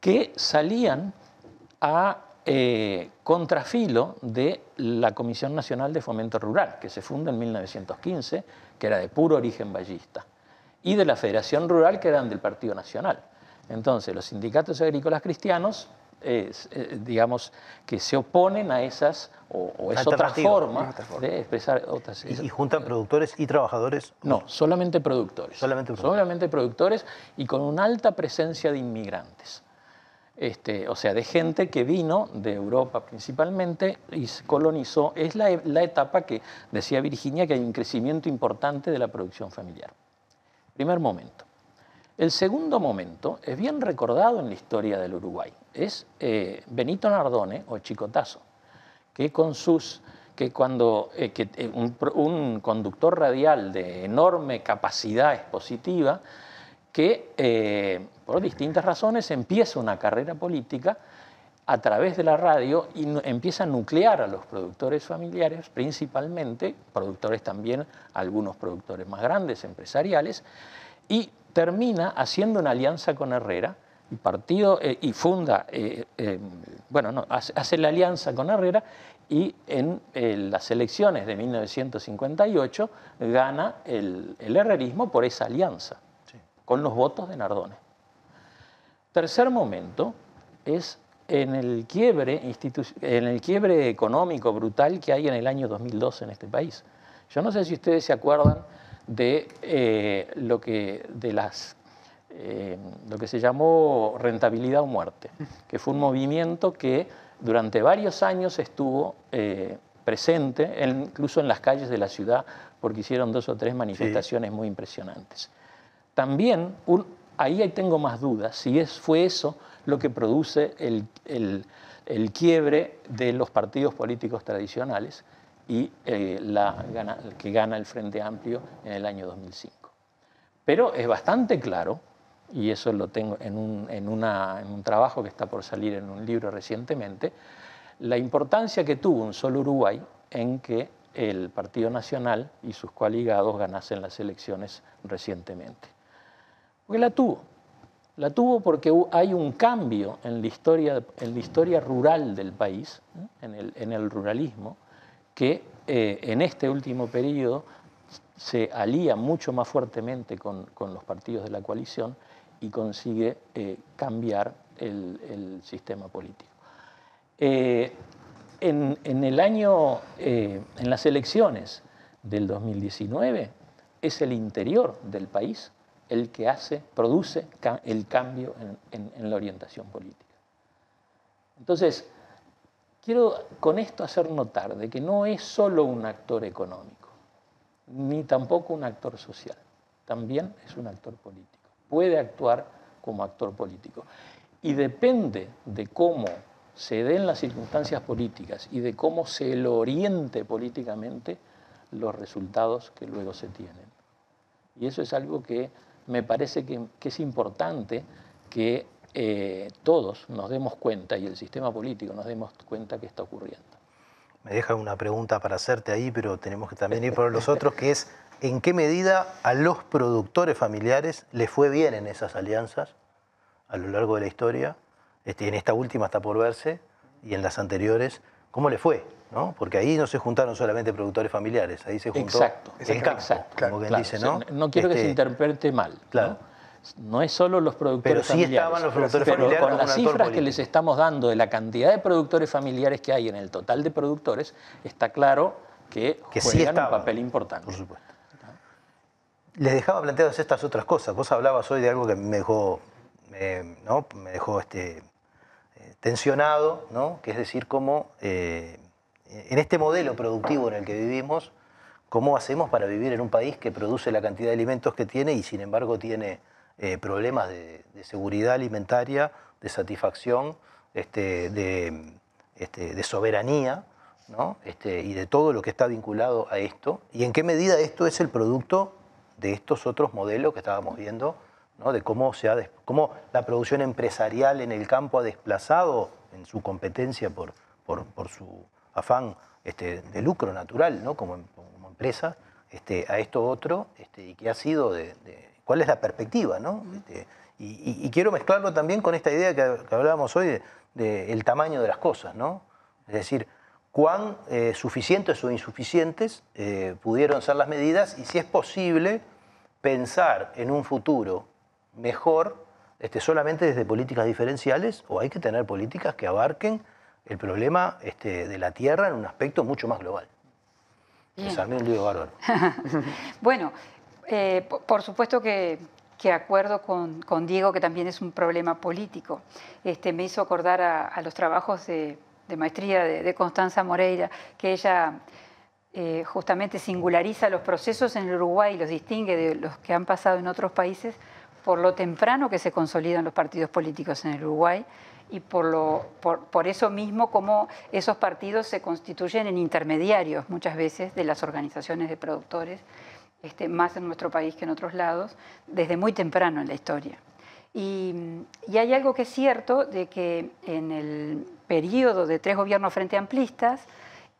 que salían a eh, contrafilo de la Comisión Nacional de Fomento Rural, que se funda en 1915 que era de puro origen vallista, y de la Federación Rural, que eran del Partido Nacional. Entonces, los sindicatos agrícolas cristianos, eh, digamos, que se oponen a esas, o, es otra forma de expresar otras... ¿Y, juntan productores y trabajadores? No, solamente productores. Solamente productores. Solamente productores y con una alta presencia de inmigrantes. Este, o sea, de gente que vino de Europa principalmente y colonizó. Es la, etapa que decía Virginia que hay un crecimiento importante de la producción familiar. Primer momento. El segundo momento es bien recordado en la historia del Uruguay. Es eh, Benito Nardone o Chicotazo, que con sus que cuando eh, eh, un, conductor radial de enorme capacidad expositiva que por distintas razones empieza una carrera política a través de la radio y empieza a nuclear a los productores familiares, principalmente, productores también, algunos productores más grandes, empresariales, y termina haciendo una alianza con Herrera y partido eh, y funda, eh, eh, bueno, no, hace, la alianza con Herrera y en las elecciones de 1958 gana el, herrerismo por esa alianza, con los votos de Nardone. Tercer momento es en el, quiebre en el quiebre económico brutal que hay en el año 2012 en este país. Yo no sé si ustedes se acuerdan de eh, lo, que, de las, eh, lo que se llamó rentabilidad o muerte, que fue un movimiento que durante varios años estuvo eh, presente, incluso en las calles de la ciudad, porque hicieron dos o tres manifestaciones muy impresionantes. También un, ahí tengo más dudas, si es, fue eso lo que produce el, quiebre de los partidos políticos tradicionales y eh, la, que gana el Frente Amplio en el año 2005. Pero es bastante claro, y eso lo tengo en un, en un trabajo que está por salir en un libro recientemente, la importancia que tuvo un solo Uruguay en que el Partido Nacional y sus coaligados ganasen las elecciones recientemente. Porque la tuvo. La tuvo porque hay un cambio en la historia, en la historia rural del país, en, el, ruralismo, que eh, en este último periodo se alía mucho más fuertemente con, los partidos de la coalición y consigue eh, cambiar el, sistema político. Eh, en, en, el año, en las elecciones del 2019, es el interior del país el que hace, produce el cambio en, la orientación política. Entonces, quiero con esto hacer notar de que no es solo un actor económico, ni tampoco un actor social, también es un actor político. Puede actuar como actor político. Y depende de cómo se den las circunstancias políticas y de cómo se lo oriente políticamente los resultados que luego se tienen. Y eso es algo que me parece que, es importante que eh, todos nos demos cuenta y el sistema político nos demos cuenta que está ocurriendo. Me deja una pregunta para hacerte ahí, pero tenemos que también ir por los otros, que es ¿en qué medida a los productores familiares les fue bien en esas alianzas a lo largo de la historia? Este, en esta última está por verse y en las anteriores, ¿cómo le fue? ¿No? Porque ahí no se juntaron solamente productores familiares, ahí se juntó exacto, el campo, exacto, como quien dice, ¿no? no quiero que se este, interprete mal. Claro. ¿no? es solo los productores pero sí estaban los productores pero familiares. Con las cifras que les estamos dando de la cantidad de productores familiares que hay en el total de productores, está claro que, que juegan sí un papel importante. Por supuesto. Les dejaba planteadas estas otras cosas. Vos hablabas hoy de algo que me dejó, ¿no? me dejó este, eh, tensionado, ¿no? que es decir, cómo eh, en este modelo productivo en el que vivimos, ¿cómo hacemos para vivir en un país que produce la cantidad de alimentos que tiene y sin embargo tiene eh, problemas de, seguridad alimentaria, de satisfacción, este, de, este, de, soberanía ¿no? este, y de todo lo que está vinculado a esto, y en qué medida esto es el producto de estos otros modelos que estábamos viendo, ¿no? de cómo, se ha, cómo la producción empresarial en el campo ha desplazado en su competencia por, por, su afán este, de lucro natural, ¿no? como, como empresa, este, a esto otro, este, y qué ha sido de, cuál es la perspectiva, ¿no? Este, y, quiero mezclarlo también con esta idea que, hablábamos hoy del tamaño de las cosas, ¿no? Es decir, cuán eh, suficientes o insuficientes eh, pudieron ser las medidas y si es posible pensar en un futuro mejor este, solamente desde políticas diferenciales o hay que tener políticas que abarquen el problema este, de la tierra en un aspecto mucho más global. Es un lío bárbaro. bueno, eh, por supuesto que, acuerdo con, Diego que también es un problema político. Este, me hizo acordar a los trabajos de, de maestría de, Constanza Moreira, que ella eh, justamente singulariza los procesos en el Uruguay y los distingue de los que han pasado en otros países por lo temprano que se consolidan los partidos políticos en el Uruguay y por, eso mismo como esos partidos se constituyen en intermediarios muchas veces de las organizaciones de productores, este, más en nuestro país que en otros lados, desde muy temprano en la historia. Y, y, hay algo que es cierto de que en el periodo de tres gobiernos frente amplistas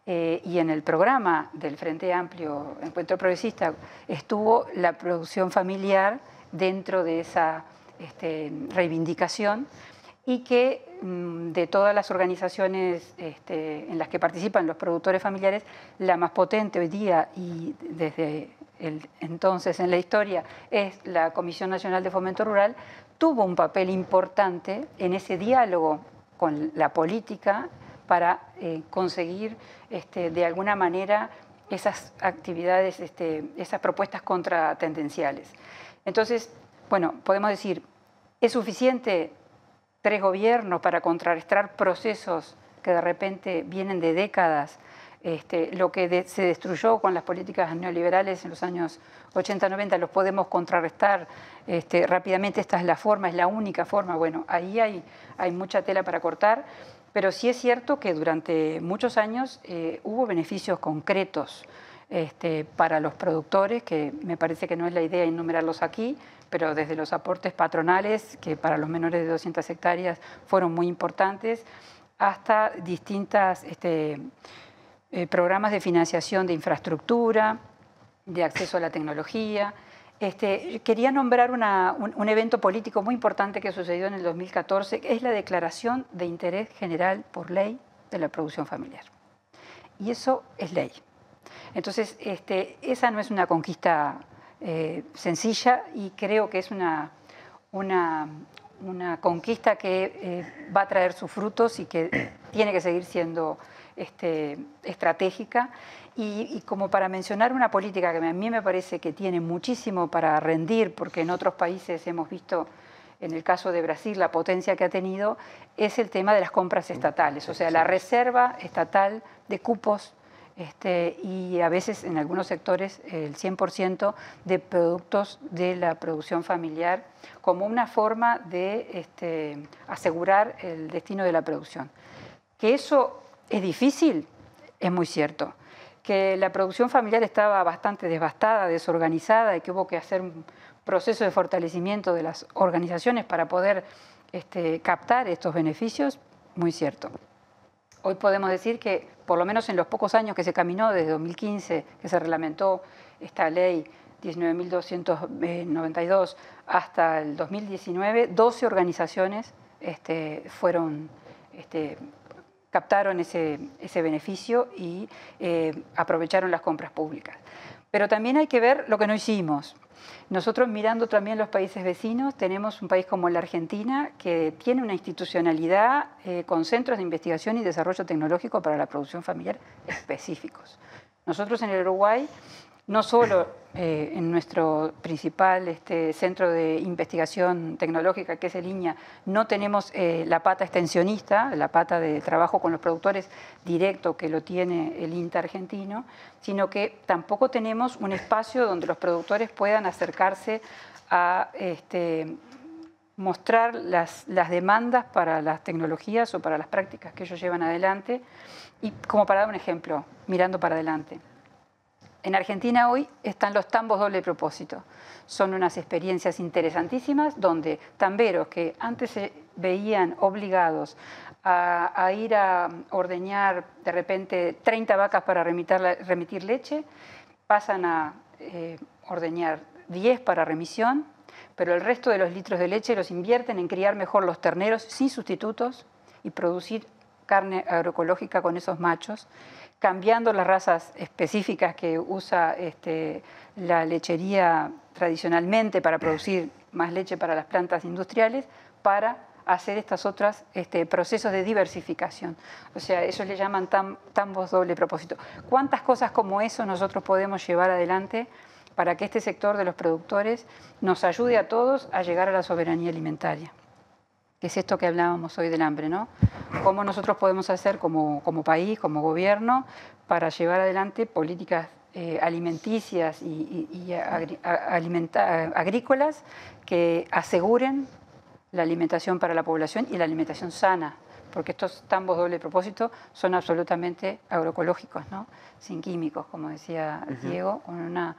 eh, y en el programa del Frente Amplio Encuentro Progresista estuvo la producción familiar dentro de esa este, reivindicación y que mm, de todas las organizaciones este, en las que participan los productores familiares, la más potente hoy día y desde entonces en la historia es la Comisión Nacional de Fomento Rural, tuvo un papel importante en ese diálogo con la política para eh, conseguir este, de alguna manera esas actividades, este, esas propuestas contratendenciales. Entonces, bueno, podemos decir, ¿es suficiente tres gobiernos para contrarrestar procesos que de repente vienen de décadas? Este, lo que se destruyó con las políticas neoliberales en los años 80-90 los podemos contrarrestar este, rápidamente, esta es la forma, es la única forma. Bueno, ahí hay, mucha tela para cortar, pero sí es cierto que durante muchos años eh, hubo beneficios concretos este, para los productores, que me parece que no es la idea enumerarlos aquí, pero desde los aportes patronales, que para los menores de 200 hectáreas fueron muy importantes, hasta distintas este, eh, programas de financiación de infraestructura, de acceso a la tecnología. Este, quería nombrar un, evento político muy importante que sucedió en el 2014, que es la Declaración de Interés General por Ley de la Producción Familiar. Y eso es ley. Entonces, este, esa no es una conquista eh, sencilla y creo que es una, una, conquista que eh, va a traer sus frutos y que tiene que seguir siendo este, estratégica. Y, como para mencionar una política que a mí me parece que tiene muchísimo para rendir, porque en otros países hemos visto, en el caso de Brasil, la potencia que ha tenido, es el tema de las compras estatales, o sea, la reserva estatal de cupos este, y a veces en algunos sectores el 100% de productos de la producción familiar como una forma de este, asegurar el destino de la producción. Que eso es difícil, es muy cierto que la producción familiar estaba bastante devastada, desorganizada y que hubo que hacer un proceso de fortalecimiento de las organizaciones para poder este, captar estos beneficios, muy cierto. Hoy podemos decir que, por lo menos en los pocos años que se caminó, desde 2015, que se reglamentó esta ley 19.292 hasta el 2019, 12 organizaciones este, fueron este, captaron ese, beneficio y eh, aprovecharon las compras públicas. Pero también hay que ver lo que no hicimos. Nosotros mirando también los países vecinos, tenemos un país como la Argentina que tiene una institucionalidad eh, con centros de investigación y desarrollo tecnológico para la producción familiar específicos. Nosotros en el Uruguay no solo eh, en nuestro principal este, centro de investigación tecnológica, que es el INIA, no tenemos eh, la pata extensionista, la pata de trabajo con los productores directo que lo tiene el INTA argentino, sino que tampoco tenemos un espacio donde los productores puedan acercarse a este, mostrar las demandas para las tecnologías o para las prácticas que ellos llevan adelante. Y como para dar un ejemplo, mirando para adelante. En Argentina hoy están los tambos doble propósito. Son unas experiencias interesantísimas donde tamberos que antes se veían obligados a, ir a ordeñar de repente 30 vacas para remitir, leche, pasan a eh, ordeñar 10 para remisión, pero el resto de los litros de leche los invierten en criar mejor los terneros sin sustitutos y producir carne agroecológica con esos machos cambiando las razas específicas que usa este, la lechería tradicionalmente para producir más leche para las plantas industriales, para hacer estos otros este, procesos de diversificación. O sea, ellos le llaman tambos doble propósito. ¿Cuántas cosas como eso nosotros podemos llevar adelante para que este sector de los productores nos ayude a todos a llegar a la soberanía alimentaria? Que es esto que hablábamos hoy del hambre, ¿no? Cómo nosotros podemos hacer como, país, como gobierno, para llevar adelante políticas eh, alimenticias y, agrícolas que aseguren la alimentación para la población y la alimentación sana, porque estos tambos doble propósito son absolutamente agroecológicos, ¿no? sin químicos, como decía Diego, con una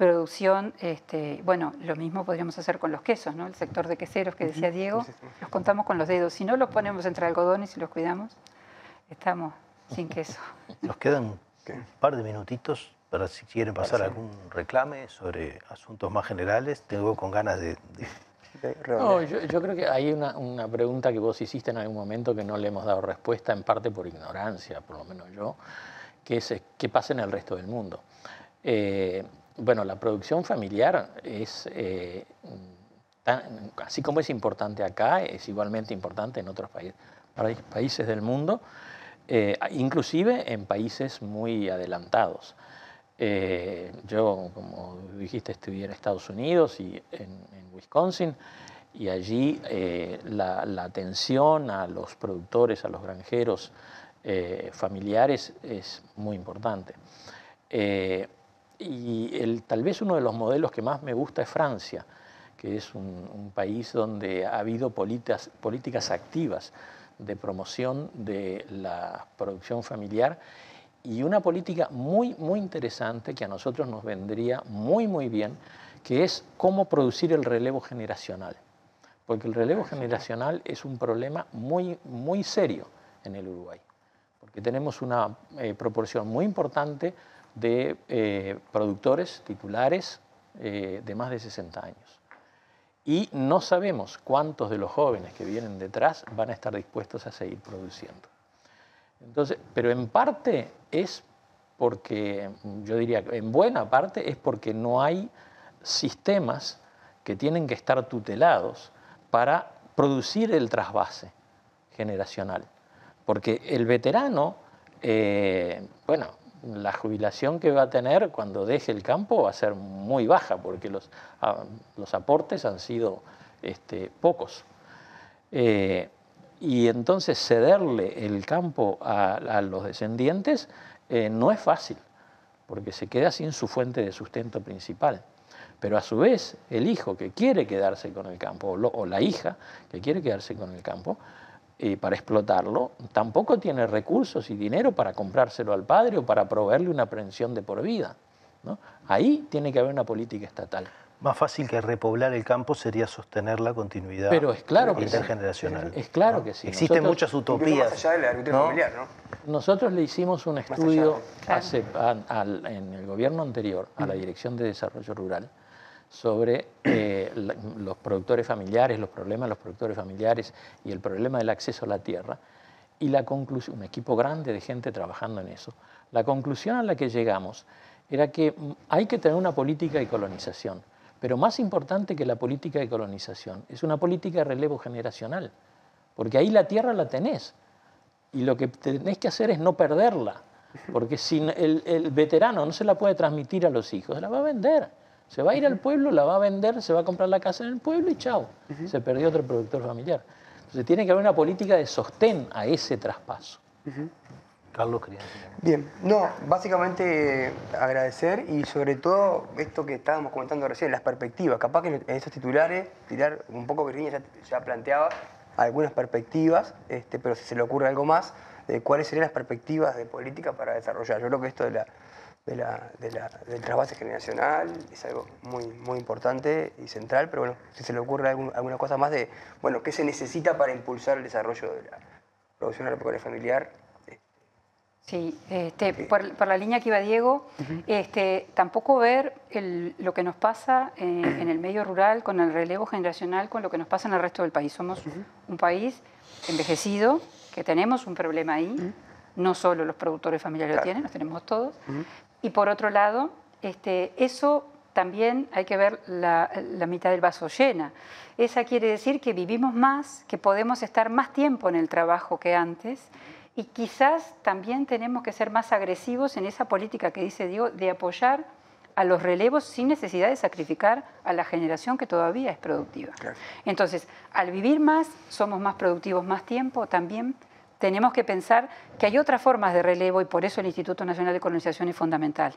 producción, este, bueno, lo mismo podríamos hacer con los quesos, ¿no? El sector de queseros que decía Diego, los contamos con los dedos. Si no los ponemos entre algodones y los cuidamos, estamos sin queso. Nos quedan un par de minutitos para si quieren pasar algún reclame sobre asuntos más generales. Tengo con ganas de... No, yo, creo que hay una, una, pregunta que vos hiciste en algún momento que no le hemos dado respuesta, en parte por ignorancia, por lo menos yo, que es qué pasa en el resto del mundo. Eh, bueno, la producción familiar es, eh, así como es importante acá, es igualmente importante en otros países del mundo, eh, inclusive en países muy adelantados. Eh, yo, como dijiste, estudié en Estados Unidos y en, Wisconsin, y allí la, atención a los productores, a los granjeros familiares es muy importante. Y el, tal vez uno de los modelos que más me gusta es Francia, que es un, país donde ha habido políticas, políticas activas de promoción de la producción familiar y una política muy, muy interesante que a nosotros nos vendría muy, muy bien, que es cómo producir el relevo generacional. Porque el relevo generacional es un problema muy, muy serio en el Uruguay, porque tenemos una eh, proporción muy importante de eh, productores titulares eh, de más de 60 años. Y no sabemos cuántos de los jóvenes que vienen detrás van a estar dispuestos a seguir produciendo. Entonces, pero en parte es porque, yo diría, en buena parte es porque no hay sistemas que tienen que estar tutelados para producir el trasvase generacional. Porque el veterano, eh, bueno, la jubilación que va a tener cuando deje el campo va a ser muy baja porque los, ah, los aportes han sido este, pocos. Eh, y entonces cederle el campo a, los descendientes eh, no es fácil, porque se queda sin su fuente de sustento principal. Pero a su vez, el hijo que quiere quedarse con el campo, o la hija que quiere quedarse con el campo, para explotarlo, tampoco tiene recursos y dinero para comprárselo al padre o para proveerle una pensión de por vida. ¿no? Ahí tiene que haber una política estatal. Más fácil que repoblar el campo sería sostener la continuidad Pero es claro que intergeneracional. Es claro que sí. Existen muchas utopías. Más allá de la familiar, ¿no? Nosotros le hicimos un estudio en el gobierno anterior a la Dirección de Desarrollo Rural sobre eh, los productores familiares, los problemas de los productores familiares y el problema del acceso a la tierra. Y la conclusión, un equipo grande de gente trabajando en eso, la conclusión a la que llegamos era que mm, hay que tener una política de colonización, pero más importante que la política de colonización es una política de relevo generacional, porque ahí la tierra la tenés y lo que tenés que hacer es no perderla, porque si el, veterano no se la puede transmitir a los hijos, la va a vender. Se va a ir al pueblo, la va a vender, se va a comprar la casa en el pueblo y chao, se perdió otro productor familiar. Entonces tiene que haber una política de sostén a ese traspaso. Carlos quería Bien, no, básicamente agradecer y sobre todo esto que estábamos comentando recién, las perspectivas. Capaz que en estos titulares, tirar un poco Virginia ya, ya planteaba algunas perspectivas, este, pero si se le ocurre algo más, de cuáles serían las perspectivas de política para desarrollar. Yo creo que esto de la, de la, de la, del trasvase generacional es algo muy, muy importante y central, pero bueno, si se le ocurre alguna cosa más de, bueno, qué se necesita para impulsar el desarrollo de la producción agropecuaria familiar, Sí, este, por, la línea que iba Diego, este, tampoco ver lo que nos pasa en, el medio rural con el relevo generacional, con lo que nos pasa en el resto del país. Somos un país envejecido, que tenemos un problema ahí, no solo los productores familiares lo tienen, los tenemos todos. Y por otro lado, este, eso también hay que ver la, la, mitad del vaso llena. Esa quiere decir que vivimos más, que podemos estar más tiempo en el trabajo que antes y quizás también tenemos que ser más agresivos en esa política que dice Diego de apoyar a los relevos sin necesidad de sacrificar a la generación que todavía es productiva. Entonces, al vivir más, somos más productivos más tiempo, también tenemos que pensar que hay otras formas de relevo y por eso el Instituto Nacional de Colonización es fundamental.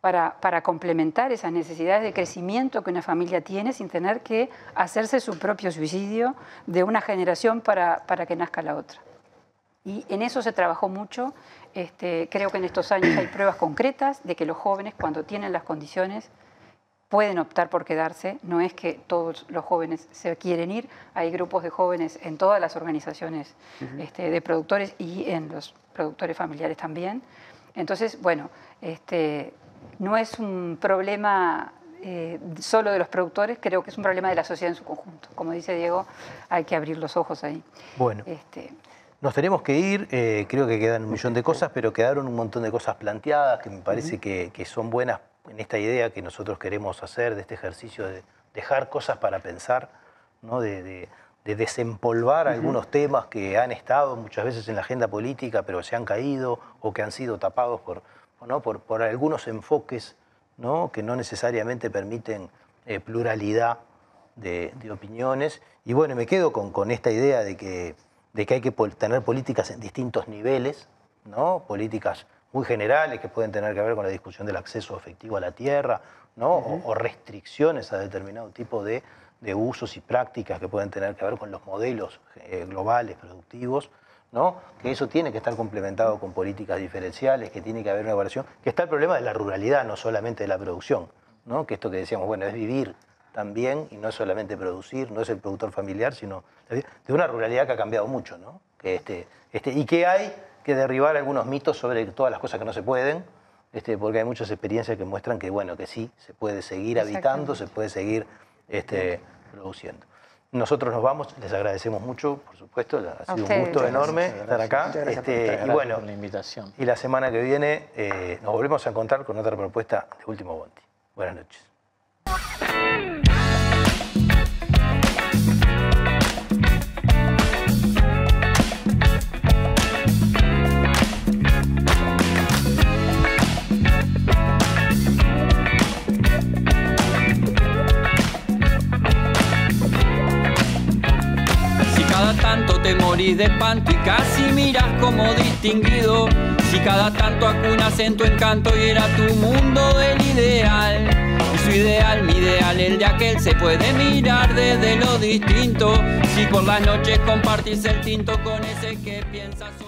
Para, para, complementar esas necesidades de crecimiento que una familia tiene sin tener que hacerse su propio suicidio de una generación para, para que nazca la otra. Y en eso se trabajó mucho. Este, creo que en estos años hay pruebas concretas de que los jóvenes, cuando tienen las condiciones, pueden optar por quedarse. No es que todos los jóvenes se quieren ir. Hay grupos de jóvenes en todas las organizaciones este, de productores y en los productores familiares también. Entonces, bueno, este, no es un problema eh, solo de los productores, creo que es un problema de la sociedad en su conjunto. Como dice Diego, hay que abrir los ojos ahí. Bueno. Este, nos tenemos que ir, eh, creo que quedan un millón de cosas, pero quedaron un montón de cosas planteadas que me parece que, son buenas en esta idea que nosotros queremos hacer, de este ejercicio de dejar cosas para pensar, ¿no? de, desempolvar algunos temas que han estado muchas veces en la agenda política, pero se han caído o que han sido tapados por, ¿no? por, algunos enfoques ¿no? que no necesariamente permiten eh, pluralidad de, opiniones. Y bueno, me quedo con, con esta idea de que de que hay que tener políticas en distintos niveles, ¿no? políticas muy generales que pueden tener que ver con la discusión del acceso efectivo a la tierra, ¿no? o, restricciones a determinado tipo de, usos y prácticas que pueden tener que ver con los modelos eh, globales productivos, ¿no? que eso tiene que estar complementado con políticas diferenciales, que tiene que haber una evaluación, que está el problema de la ruralidad, no solamente de la producción, ¿no? que esto que decíamos, bueno, es vivir también, y no es solamente producir, no es el productor familiar, sino de una ruralidad que ha cambiado mucho, ¿no? Que este, este, y que hay que derribar algunos mitos sobre todas las cosas que no se pueden, este, porque hay muchas experiencias que muestran que, bueno, que sí, se puede seguir habitando, se puede seguir este, produciendo. Nosotros nos vamos, les agradecemos mucho, por supuesto, ha sido un gusto enorme estar acá. Este, y bueno, la invitación. Y la semana que viene eh, nos volvemos a encontrar con otra propuesta de Último Bondi. Buenas noches. Te morís de espanto y casi miras como distinguido. Si cada tanto acunas en tu encanto y era tu mundo del ideal. Su ideal, mi ideal, el de aquel se puede mirar desde lo distinto. Si por las noches compartís el tinto con ese que piensas.